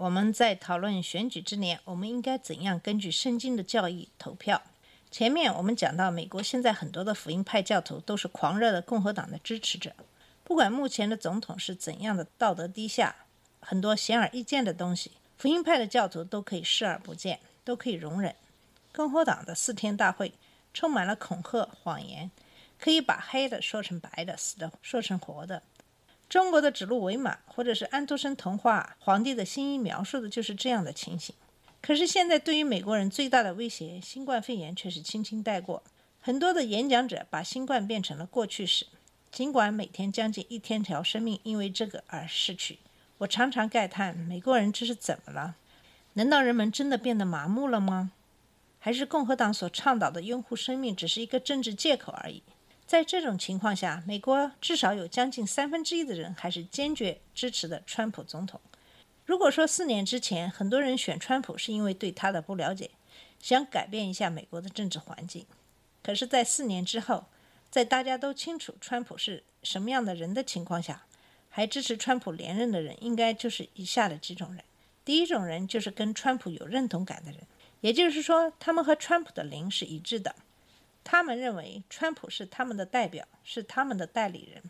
我们在讨论选举之年，我们应该怎样根据圣经的教义投票。前面我们讲到，美国现在很多的福音派教徒都是狂热的共和党的支持者，不管目前的总统是怎样的道德低下，很多显而易见的东西，福音派的教徒都可以视而不见，都可以容忍。共和党的四天大会充满了恐吓、谎言，可以把黑的说成白的，死的说成活的。中国的指鹿为马，或者是安徒生童话《皇帝的新衣》描述的就是这样的情形。可是现在对于美国人最大的威胁——新冠肺炎，却是轻轻带过。很多的演讲者把新冠变成了过去式，尽管每天将近一千条生命因为这个而逝去。我常常慨叹，美国人这是怎么了？难道人们真的变得麻木了吗？还是共和党所倡导的拥护生命只是一个政治借口而已？在这种情况下，美国至少有将近三分之一的人还是坚决支持的川普总统。如果说四年之前很多人选川普是因为对他的不了解，想改变一下美国的政治环境，可是，在四年之后，在大家都清楚川普是什么样的人的情况下，还支持川普连任的人，应该就是以下的几种人：第一种人就是跟川普有认同感的人，也就是说，他们和川普的灵是一致的。他们认为川普是他们的代表，是他们的代理人。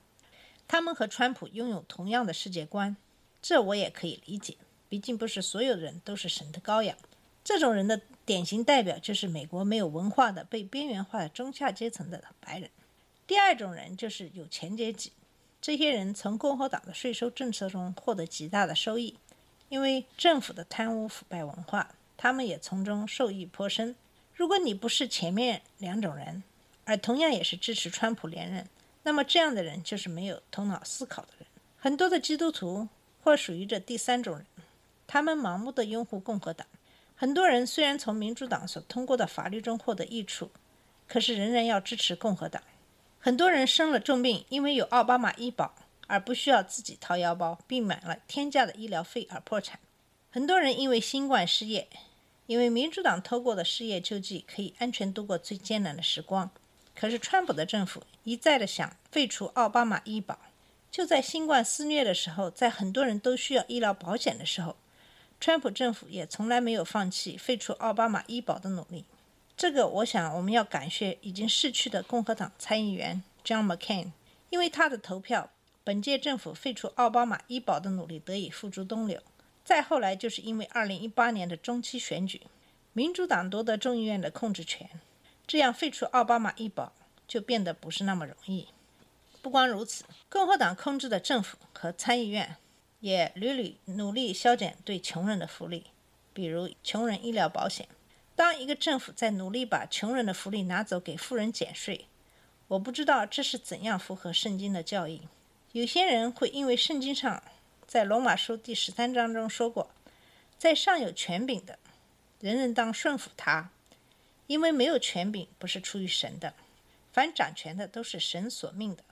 他们和川普拥有同样的世界观，这我也可以理解。毕竟不是所有人都是神的羔羊。这种人的典型代表就是美国没有文化的、被边缘化的中下阶层的白人。第二种人就是有钱阶级，这些人从共和党的税收政策中获得极大的收益，因为政府的贪污腐败文化，他们也从中受益颇深。如果你不是前面两种人，而同样也是支持川普连任，那么这样的人就是没有头脑思考的人。很多的基督徒或属于这第三种人，他们盲目的拥护共和党。很多人虽然从民主党所通过的法律中获得益处，可是仍然要支持共和党。很多人生了重病，因为有奥巴马医保而不需要自己掏腰包，并买了天价的医疗费而破产。很多人因为新冠失业。因为民主党透过的失业救济可以安全度过最艰难的时光，可是川普的政府一再的想废除奥巴马医保。就在新冠肆虐的时候，在很多人都需要医疗保险的时候，川普政府也从来没有放弃废除奥巴马医保的努力。这个，我想我们要感谢已经逝去的共和党参议员 John McCain，因为他的投票，本届政府废除奥巴马医保的努力得以付诸东流。再后来，就是因为2018年的中期选举，民主党夺得众议院的控制权，这样废除奥巴马医保就变得不是那么容易。不光如此，共和党控制的政府和参议院也屡屡努力削减对穷人的福利，比如穷人医疗保险。当一个政府在努力把穷人的福利拿走，给富人减税，我不知道这是怎样符合圣经的教义。有些人会因为圣经上。在罗马书第十三章中说过，在上有权柄的，人人当顺服他，因为没有权柄不是出于神的，凡掌权的都是神所命的。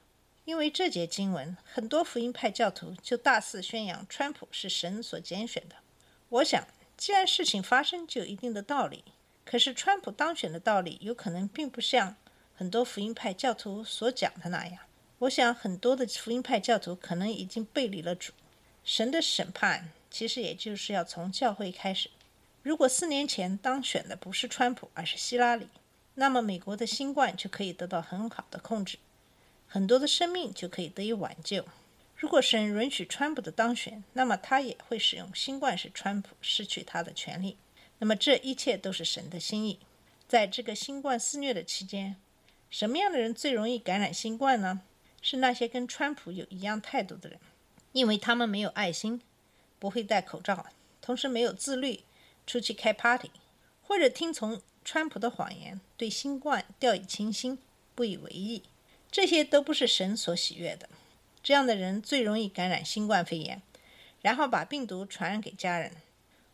因为这节经文，很多福音派教徒就大肆宣扬川普是神所拣选的。我想，既然事情发生，就有一定的道理。可是，川普当选的道理有可能并不像很多福音派教徒所讲的那样。我想，很多的福音派教徒可能已经背离了主。神的审判其实也就是要从教会开始。如果四年前当选的不是川普，而是希拉里，那么美国的新冠就可以得到很好的控制，很多的生命就可以得以挽救。如果神允许川普的当选，那么他也会使用新冠使川普失去他的权利。那么这一切都是神的心意。在这个新冠肆虐的期间，什么样的人最容易感染新冠呢？是那些跟川普有一样态度的人。因为他们没有爱心，不会戴口罩，同时没有自律，出去开 party，或者听从川普的谎言，对新冠掉以轻心，不以为意，这些都不是神所喜悦的。这样的人最容易感染新冠肺炎，然后把病毒传染给家人。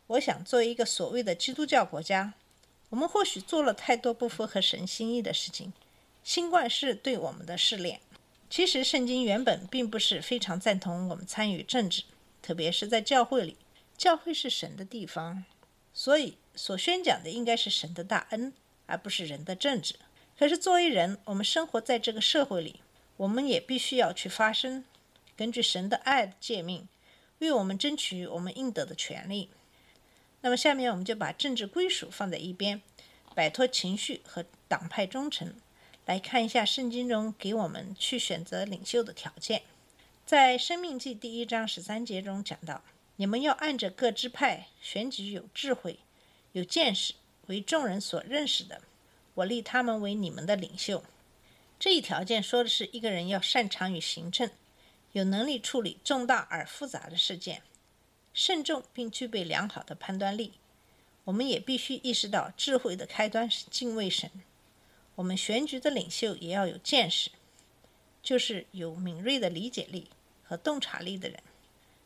我想，作为一个所谓的基督教国家，我们或许做了太多不符合神心意的事情。新冠是对我们的试炼。其实，圣经原本并不是非常赞同我们参与政治，特别是在教会里。教会是神的地方，所以所宣讲的应该是神的大恩，而不是人的政治。可是，作为人，我们生活在这个社会里，我们也必须要去发声，根据神的爱的诫命，为我们争取我们应得的权利。那么，下面我们就把政治归属放在一边，摆脱情绪和党派忠诚，来看一下圣经中给我们去选择领袖的条件。在《生命记》第一章十三节中讲到。你们要按着各支派选举有智慧、有见识、为众人所认识的，我立他们为你们的领袖。这一条件说的是一个人要擅长于行政，有能力处理重大而复杂的事件，慎重并具备良好的判断力。我们也必须意识到，智慧的开端是敬畏神。我们选举的领袖也要有见识，就是有敏锐的理解力和洞察力的人。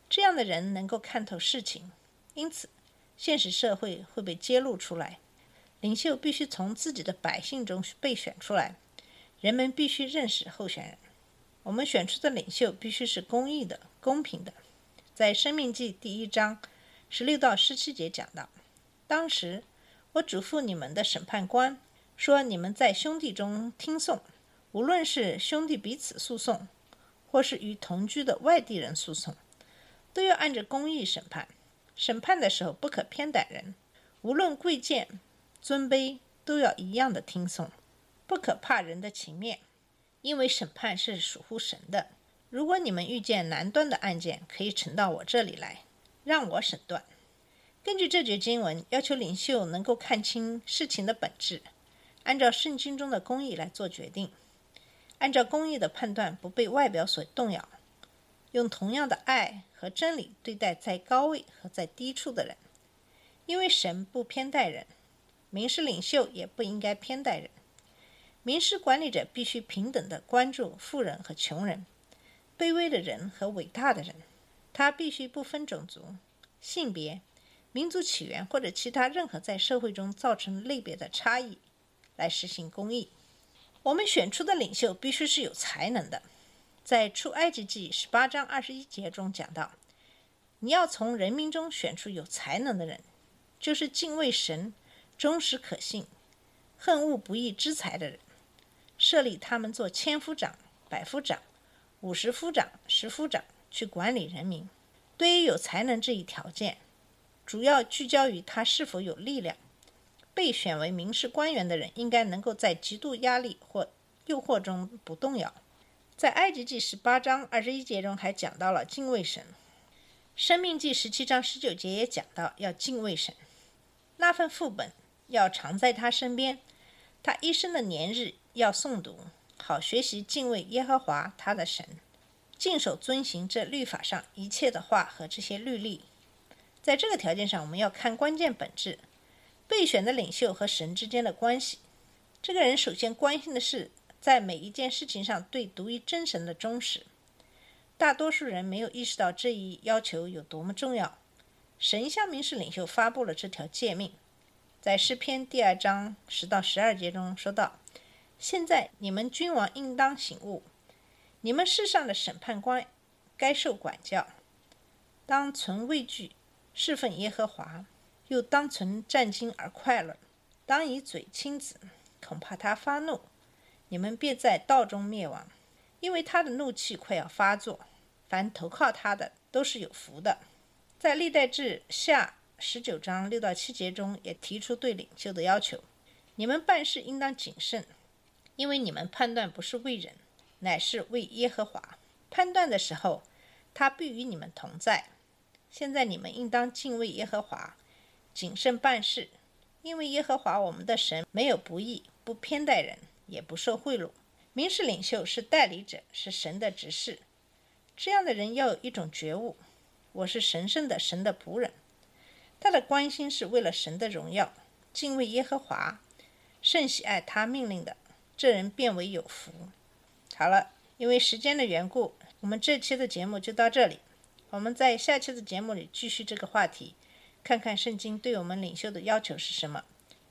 这样的人能够看透事情，因此，现实社会会被揭露出来。领袖必须从自己的百姓中被选出来，人们必须认识候选人。我们选出的领袖必须是公义的、公平的。在《生命记》第一章十六到十七节讲到，当时我嘱咐你们的审判官说：“你们在兄弟中听讼，无论是兄弟彼此诉讼，或是与同居的外地人诉讼。”都要按着公义审判，审判的时候不可偏待人，无论贵贱、尊卑，都要一样的听讼，不可怕人的情面，因为审判是属乎神的。如果你们遇见难断的案件，可以呈到我这里来，让我审断。根据这节经文，要求领袖能够看清事情的本质，按照圣经中的公义来做决定，按照公义的判断，不被外表所动摇。用同样的爱和真理对待在高位和在低处的人，因为神不偏待人，民事领袖也不应该偏待人。民事管理者必须平等地关注富人和穷人、卑微的人和伟大的人。他必须不分种族、性别、民族起源或者其他任何在社会中造成类别的差异，来实行公义。我们选出的领袖必须是有才能的。在出埃及记十八章二十一节中讲到，你要从人民中选出有才能的人，就是敬畏神、忠实可信、恨恶不义之财的人，设立他们做千夫长、百夫长、五十夫长、十夫长，去管理人民。对于有才能这一条件，主要聚焦于他是否有力量。被选为民事官员的人，应该能够在极度压力或诱惑中不动摇。在埃及记十八章二十一节中，还讲到了敬畏神；生命记十七章十九节也讲到要敬畏神。那份副本要常在他身边，他一生的年日要诵读，好学习敬畏耶和华他的神，尽守遵行这律法上一切的话和这些律例。在这个条件上，我们要看关键本质：备选的领袖和神之间的关系。这个人首先关心的是。在每一件事情上对独一真神的忠实，大多数人没有意识到这一要求有多么重要。神向民事领袖发布了这条诫命，在诗篇第二章十到十二节中说道：“现在你们君王应当醒悟，你们世上的审判官该受管教，当存畏惧侍奉耶和华，又当存战惊而快乐，当以嘴亲子，恐怕他发怒。”你们便在道中灭亡，因为他的怒气快要发作。凡投靠他的都是有福的。在历代志下十九章六到七节中，也提出对领袖的要求：你们办事应当谨慎，因为你们判断不是为人，乃是为耶和华。判断的时候，他必与你们同在。现在你们应当敬畏耶和华，谨慎办事，因为耶和华我们的神没有不义，不偏待人。也不受贿赂，民事领袖是代理者，是神的执事。这样的人要有一种觉悟：我是神圣的神的仆人。他的关心是为了神的荣耀，敬畏耶和华，甚喜爱他命令的，这人变为有福。好了，因为时间的缘故，我们这期的节目就到这里。我们在下期的节目里继续这个话题，看看圣经对我们领袖的要求是什么。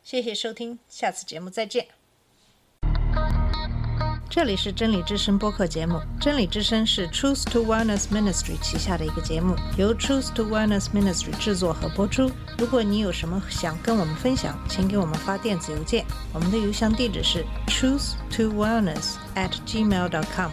谢谢收听，下次节目再见。这里是真理之声播客节目，真理之声是 Truth to Wellness Ministry 旗下的一个节目，由 Truth to Wellness Ministry 制作和播出。如果你有什么想跟我们分享，请给我们发电子邮件，我们的邮箱地址是 truth to wellness at gmail dot com。